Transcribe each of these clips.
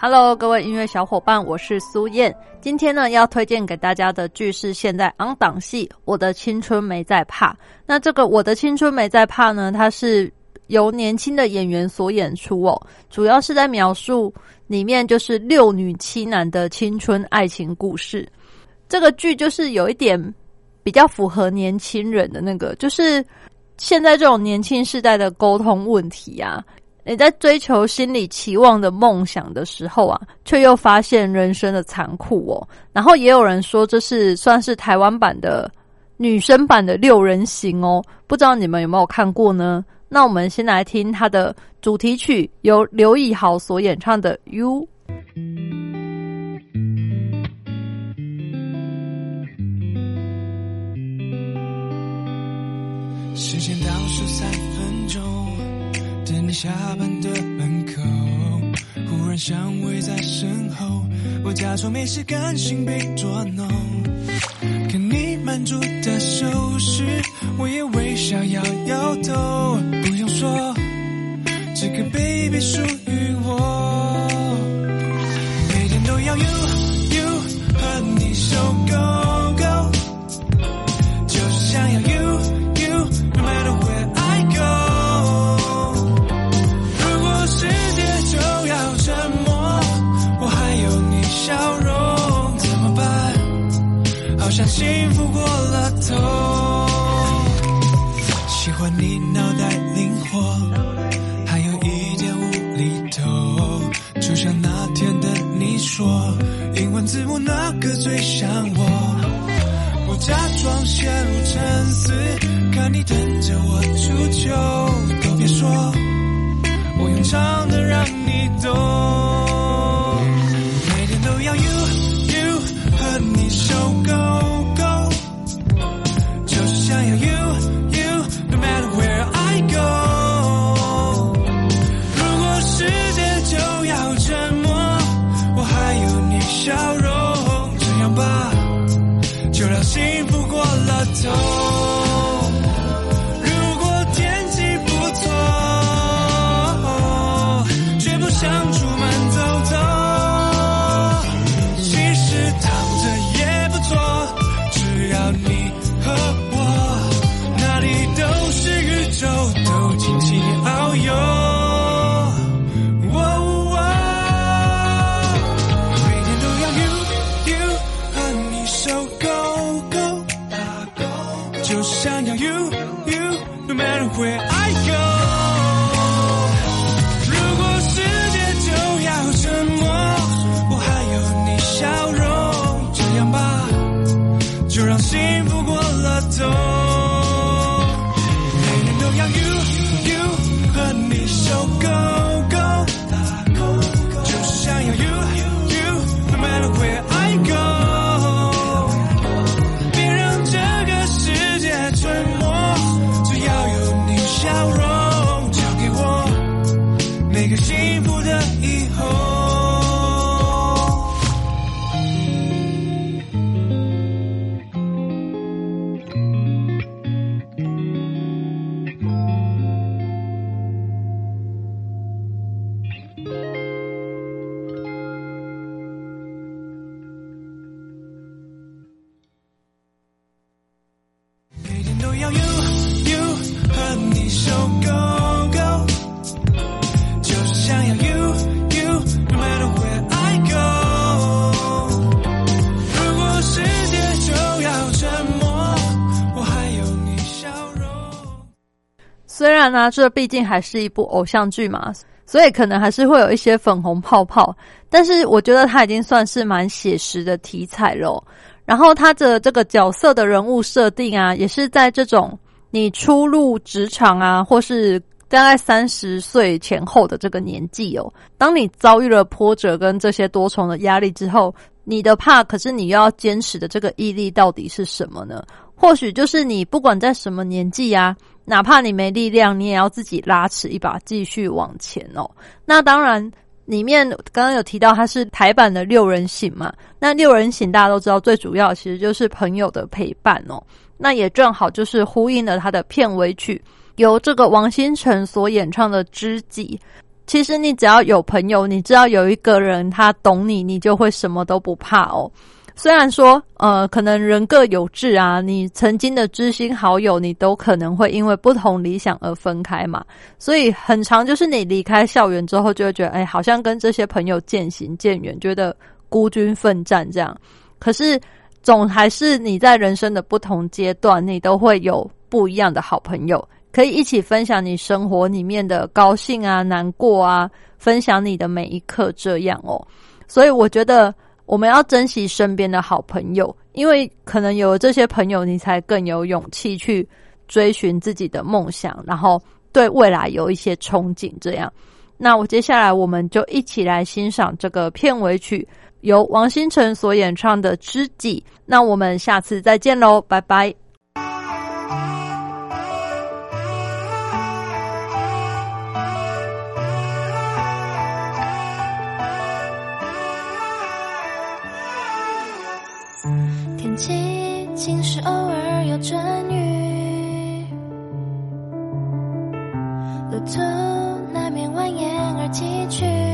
Hello，各位音乐小伙伴，我是苏燕。今天呢，要推荐给大家的剧是现在昂档戏《我的青春没在怕》。那这个《我的青春没在怕》呢，它是由年轻的演员所演出哦，主要是在描述里面就是六女七男的青春爱情故事。这个剧就是有一点比较符合年轻人的那个，就是现在这种年轻世代的沟通问题啊。你在追求心里期望的梦想的时候啊，却又发现人生的残酷哦。然后也有人说这是算是台湾版的女生版的六人行哦，不知道你们有没有看过呢？那我们先来听它的主题曲，由刘以豪所演唱的《You》。时间倒数三。你下班的门口，忽然香味在身后，我假装没事，甘心被捉弄。看你满足的手势，我也微笑摇摇头。不用说，这个 baby 属于我，字母那个最像我。我假装陷入沉思，看你等着我出糗，都别说，我用唱的让你懂。了然呢，这毕竟还是一部偶像剧嘛，所以可能还是会有一些粉红泡泡。但是我觉得它已经算是蛮写实的题材了。然后它的这个角色的人物设定啊，也是在这种你初入职场啊，或是大概三十岁前后的这个年纪哦。当你遭遇了波折跟这些多重的压力之后，你的怕，可是你又要坚持的这个毅力到底是什么呢？或许就是你不管在什么年纪啊，哪怕你没力量，你也要自己拉持一把，继续往前哦。那当然。里面刚刚有提到它是台版的六人行嘛？那六人行大家都知道，最主要其实就是朋友的陪伴哦。那也正好就是呼应了他的片尾曲，由这个王心晨所演唱的《知己》。其实你只要有朋友，你知道有一个人他懂你，你就会什么都不怕哦。虽然说，呃，可能人各有志啊，你曾经的知心好友，你都可能会因为不同理想而分开嘛。所以很长，就是你离开校园之后，就会觉得，哎，好像跟这些朋友渐行渐远，觉得孤军奋战这样。可是，总还是你在人生的不同阶段，你都会有不一样的好朋友，可以一起分享你生活里面的高兴啊、难过啊，分享你的每一刻这样哦。所以我觉得。我们要珍惜身边的好朋友，因为可能有了这些朋友，你才更有勇气去追寻自己的梦想，然后对未来有一些憧憬。这样，那我接下来我们就一起来欣赏这个片尾曲，由王心辰所演唱的《知己》。那我们下次再见喽，拜拜。寂静时偶尔有阵雨，路途难免蜿蜒而崎岖，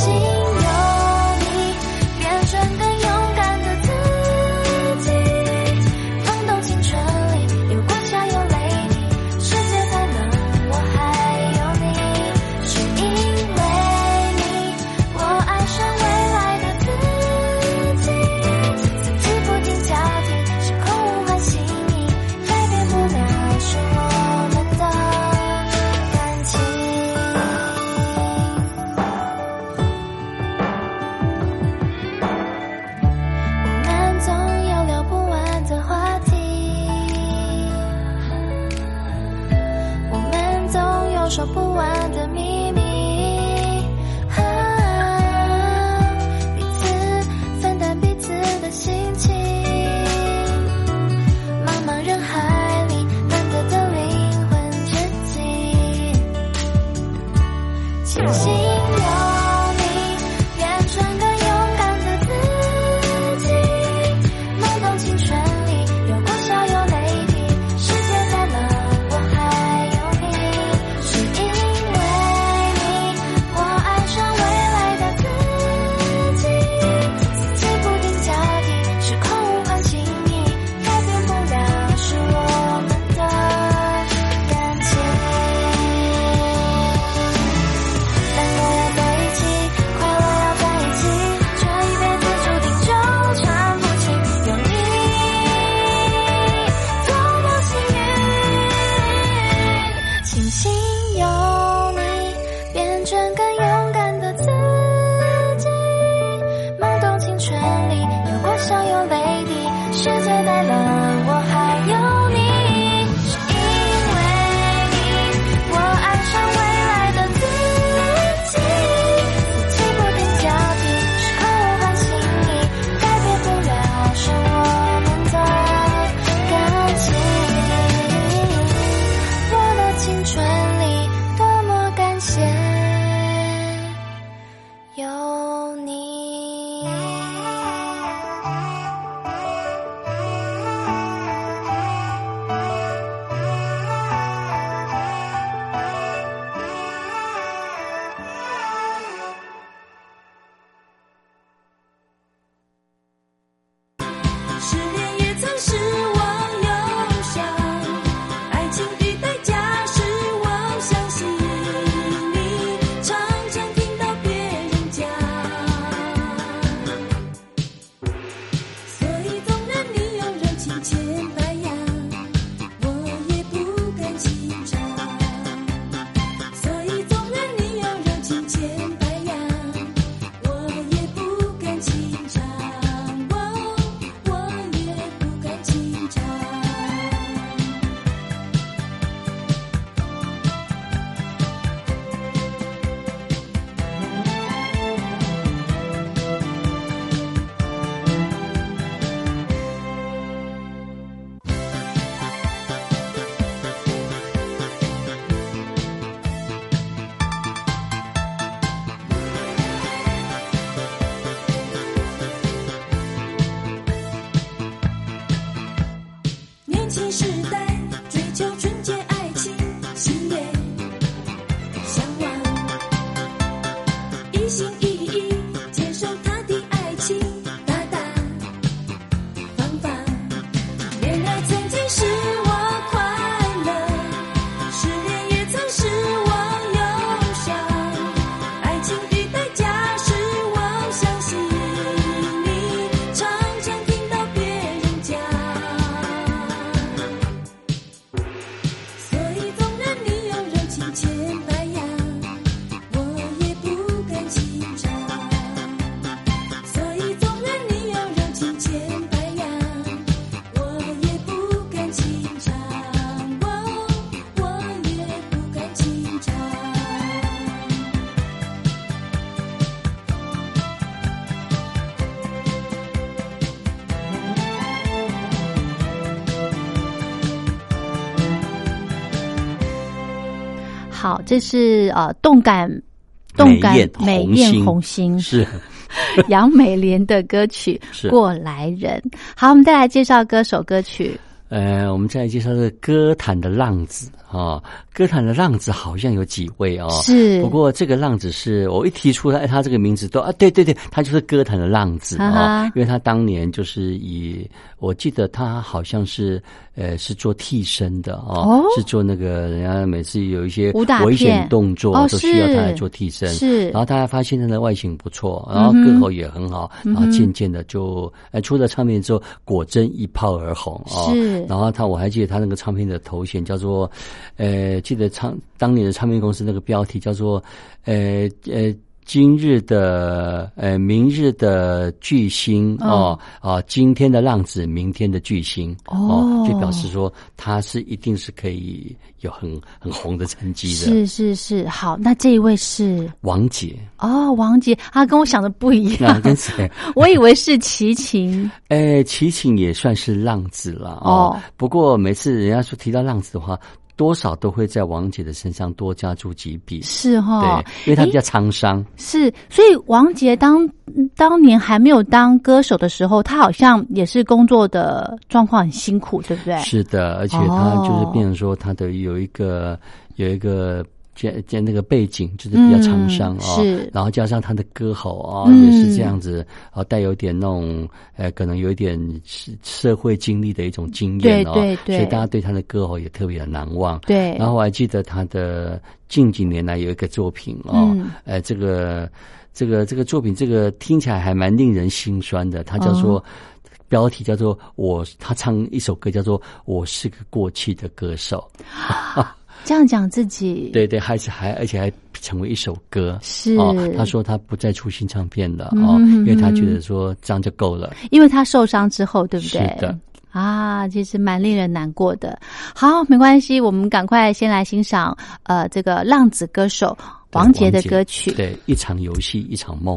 心。see. 这是呃动感动感美艳红星。是。杨美莲的歌曲《过来人》。好，我们再来介绍歌手歌曲。呃，我们再来介绍这个歌坛的浪子啊，歌坛的浪子好像有几位哦，是。不过这个浪子是我一提出来，他这个名字都啊，对对对，他就是歌坛的浪子哈啊、哈。因为他当年就是以，我记得他好像是呃是做替身的哦，哦？是做那个人家每次有一些危险动作哦都需要他来做替身，是。然后大家发现他的外形不错，然后歌喉也很好，然后渐渐的就呃出了唱片之后，果真一炮而红哦，是。然后他我还记得他那个唱片的头衔叫做，呃，记得唱当年的唱片公司那个标题叫做，呃呃。今日的呃，明日的巨星哦啊，今天的浪子，明天的巨星哦就表示说他是一定是可以有很很红的成绩的。是是是，好，那这一位是王杰，哦，王杰，他跟我想的不一那样，跟谁？我以为是齐秦哎，齐秦也算是浪子了哦哦。不过每次人家说提到浪子的话，多少都会在王杰的身上多加注几笔。是哈、对，因为他比较沧桑。是，所以王杰当当年还没有当歌手的时候，他好像也是工作的状况很辛苦，对不对？是的，而且他就是哦变成说他的有一个有一个。这这那个背景就是比较沧桑啊然后加上他的歌喉啊、嗯也是这样子，啊，带有点那种呃，可能有一点社社会经历的一种经验哦，对对对所以大家对他的歌喉也特别的难忘。对，然后我还记得他的近几年来有一个作品哦，嗯呃，这个这个这个作品，这个听起来还蛮令人心酸的。它叫做、哦标题叫做我，他唱一首歌叫做《我是个过气的歌手》。这样讲自己对对，还是还而且还成为一首歌。是哦，他说他不再出新唱片了嗯哦，嗯因为他嗯觉得说这样就够了。因为他受伤之后，对不对？是的。啊，其实蛮令人难过的。好，没关系，我们赶快先来欣赏呃这个浪子歌手王杰的歌曲。对，一场游戏一场梦。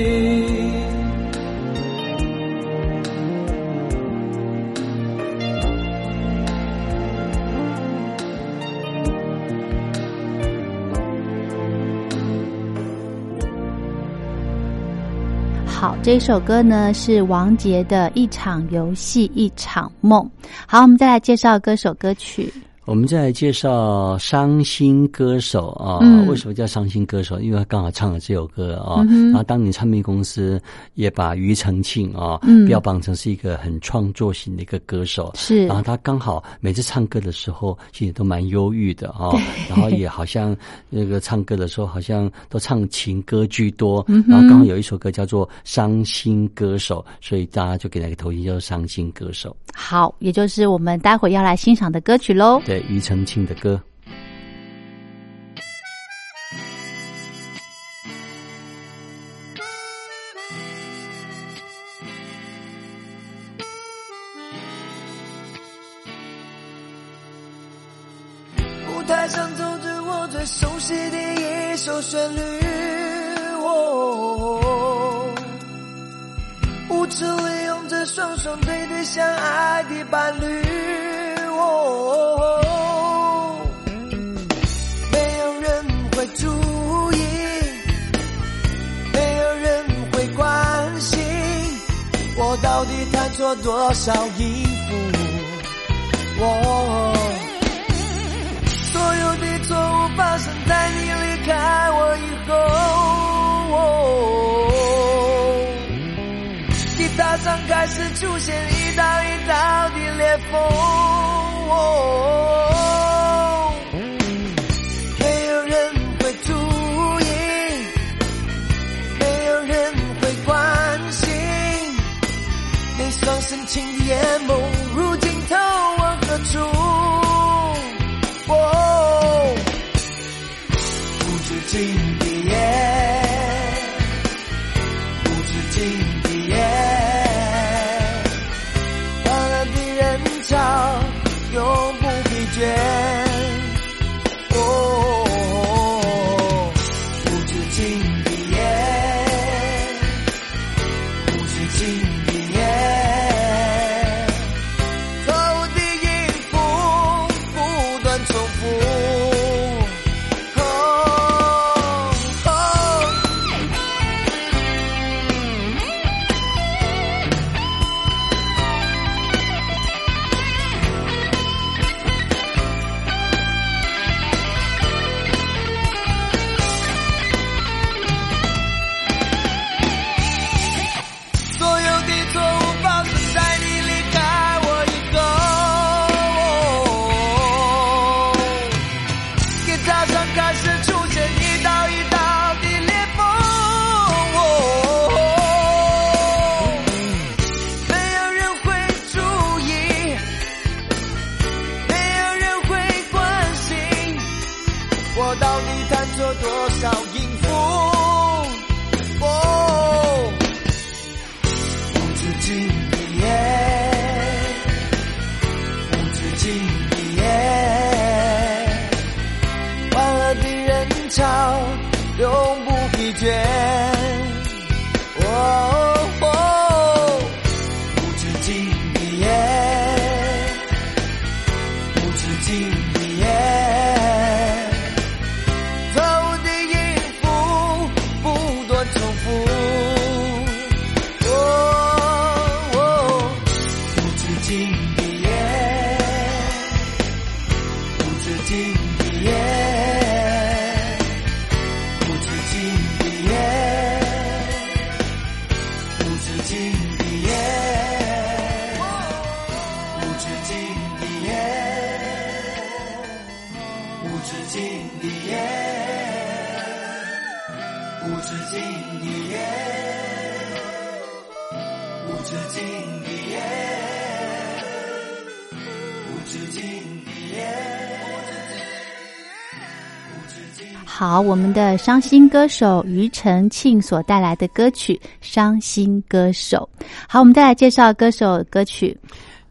这首歌呢是王杰的《一场游戏一场梦》。好，我们再来介绍歌手歌曲。我们再来介绍伤心歌手啊，嗯为什么叫伤心歌手？因为他刚好唱了这首歌啊。嗯然后当年唱片公司也把庾澄庆啊、嗯标榜成是一个很创作型的一个歌手。是然后他刚好每次唱歌的时候，其实都蛮忧郁的啊、然后也好像那个唱歌的时候，好像都唱情歌居多。嗯然后刚好有一首歌叫做《伤心歌手》，所以大家就给他一个头衔叫做“伤心歌手好，也就是我们待会要来欣赏的歌曲喽”。。对，庾澄庆的歌。舞台上走着我最熟悉的一首旋律，哦，舞池里拥着双双对对相爱的伴侣，到底弹错多少音符，哦。所有的错误发生在你离开我以后。吉他上开始出现一道一道的裂缝。夜梦如今逃往何处？哦不知今的夜不知今的夜泛滥的人潮永不疲倦。不知经夜不知经的夜，无止境的夜，无止境的夜，无止境的夜，好，我们的伤心歌手庾澄庆所带来的歌曲《伤心歌手》。好，我们再来介绍歌手歌曲。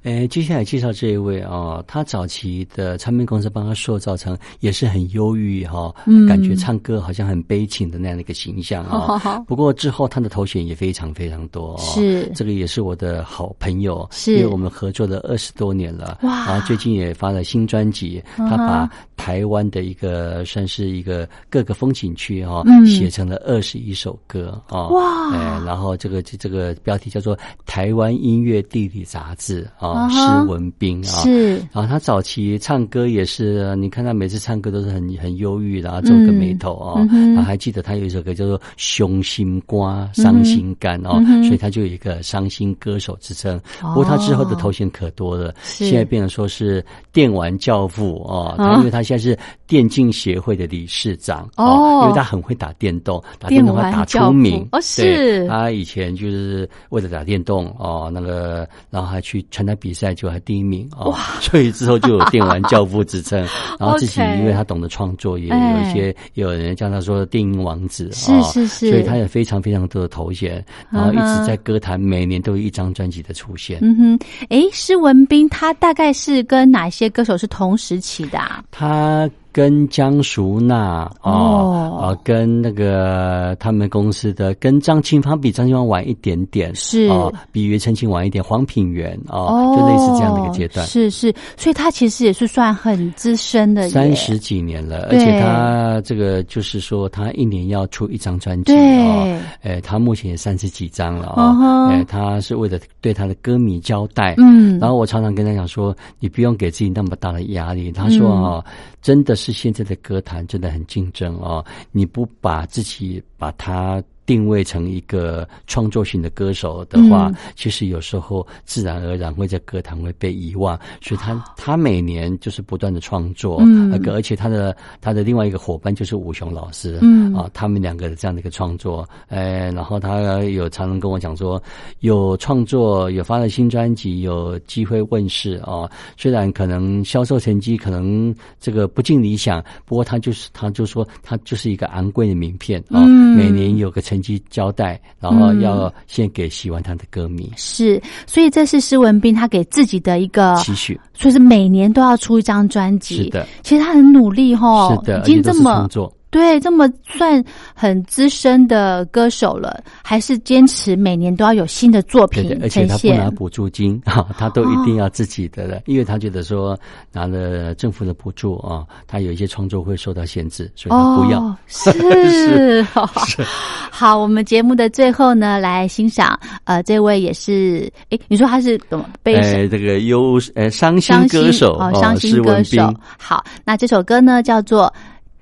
诶，接下来介绍这一位啊、他早期的唱片公司帮他塑造成也是很忧郁哈、嗯。感觉唱歌好像很悲情的那样的一个形象啊、不过之后他的头衔也非常非常多、哦，是。这个也是我的好朋友，是。因为我们合作了二十多年了，哇。然后最近也发了新专辑，他把台湾的一个算是一个各个风景区哈、嗯。写成了二十一首歌啊，哇。哎，然后这个这这个标题叫做《台湾音乐地理杂志》啊，施文斌啊，是。然后他早期唱歌也是，你看他每次唱歌都是很很忧郁的啊，皱个眉头啊。嗯然后还记得他有一首歌叫做《胸心瓜伤心肝》哦，嗯所以他就有一个伤心歌手之称。不过他之后的头衔可多了，是。现在变成说是电玩教父哦，啊。他因为他现在是电竞协会的理事长哦。因为他很会打电动，打电动他打出名。哦是。他以前就是为了打电动哦，那个然后还去参加比赛，就还第一名哦，所以之后就有电玩教父之称。然后自己因为他懂得创作，也哎有一些也有人叫他说电音王子是哦是是所以他有非常非常多的头衔，然后一直在歌坛每年都有一张专辑的出现。嗯哼，哎，施文斌他大概是跟哪些歌手是同时期的啊？他跟江淑娜哦跟那个他们公司的跟张清芳比张清芳晚一点点，是。哦，比庾澄庆晚一点，黄品源哦哦，就类似这样的一个阶段。是是，所以他其实也是算很资深的，三十几年了，而且他这个就是说，他一年要出一张专辑对。哦，哎，他目前也三十几张了哦，哎，他是为了对他的歌迷交代，嗯。然后我常常跟他讲说，你不用给自己那么大的压力。他说嗯。哦，真的是现在的歌坛真的很竞争哦，你不把自己把它。定位成一个创作型的歌手的话，嗯其实有时候自然而然会在歌坛会被遗忘。所以他他每年就是不断的创作，嗯那个而且他的他的另外一个伙伴就是武雄老师，嗯啊，他们两个的这样的一个创作，哎，然后他有常常跟我讲说，有创作，有发了新专辑，有机会问世哦。虽然可能销售成绩可能这个不尽理想，不过他就是他就说他就是一个昂贵的名片啊、每年有个成绩交代，然后要献给喜欢他的歌迷。是，所以这是施文斌他给自己的一个，期许所以是每年都要出一张专辑。是的，其实他很努力哈，已经这么。对，这么算很资深的歌手了，还是坚持每年都要有新的作品对对，而且他不拿。补助金 啊，他都一定要自己的了，因为他觉得说拿了政府的补助啊，他有一些创作会受到限制，所以他不要。哦、是 好，我们节目的最后呢，来欣赏呃，这位也是诶，你说他是怎么悲伤？呃，这个忧呃伤心伤心歌手哦，伤心歌手，。好，那这首歌呢叫做《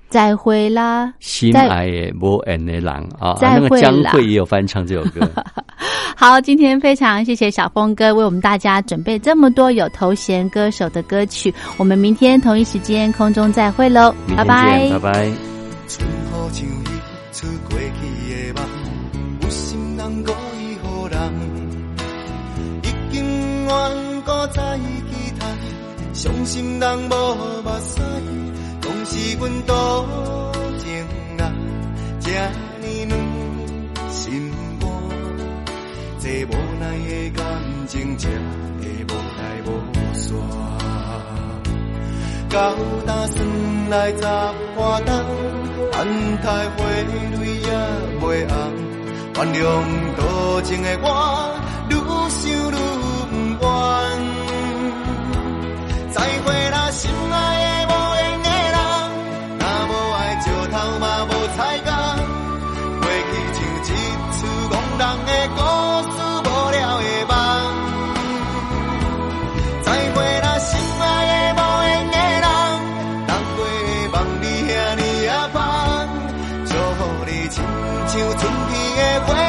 再会啦》。心在爱的无缘的人啊，再那个会啦江蕙也有翻唱这首歌。好，今天非常谢谢小峰哥为我们大家准备这么多有头衔歌手的歌曲。我们明天同一时间空中再会喽，拜拜，拜拜。春雨像溢出过去的梦，有心人故意予人，已经远古早已期待，伤心人无目屎，拢是阮多情人，这呢软心肝，这无奈的感情，这会无来无散。到打算来十花灯，安泰花蕊也袂红，原谅多情的我，你的花。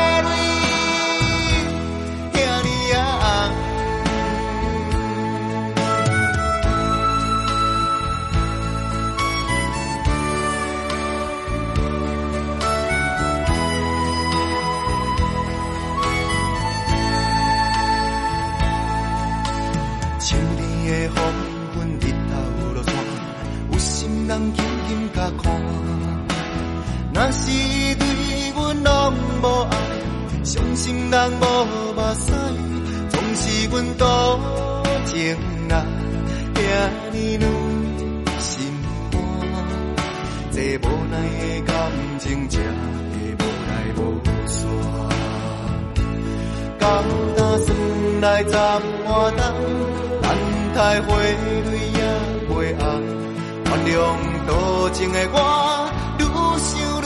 多情的我，愈想愈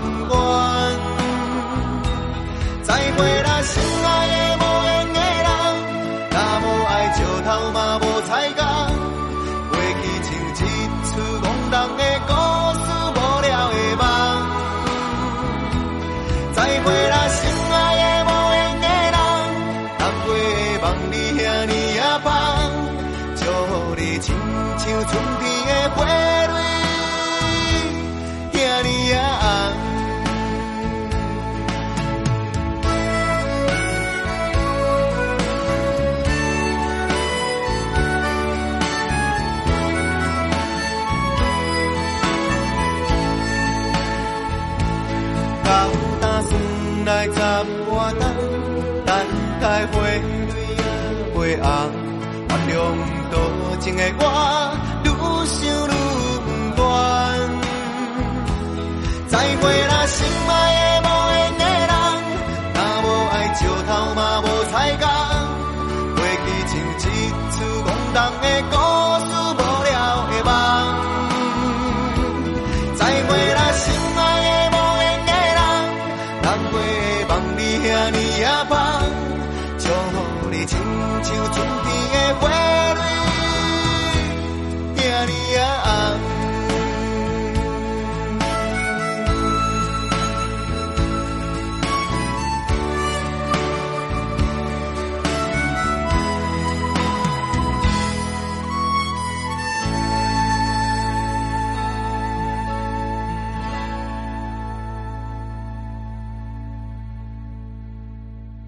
不愿。再回来。红，原谅多情的我，愈想愈不愿再回来。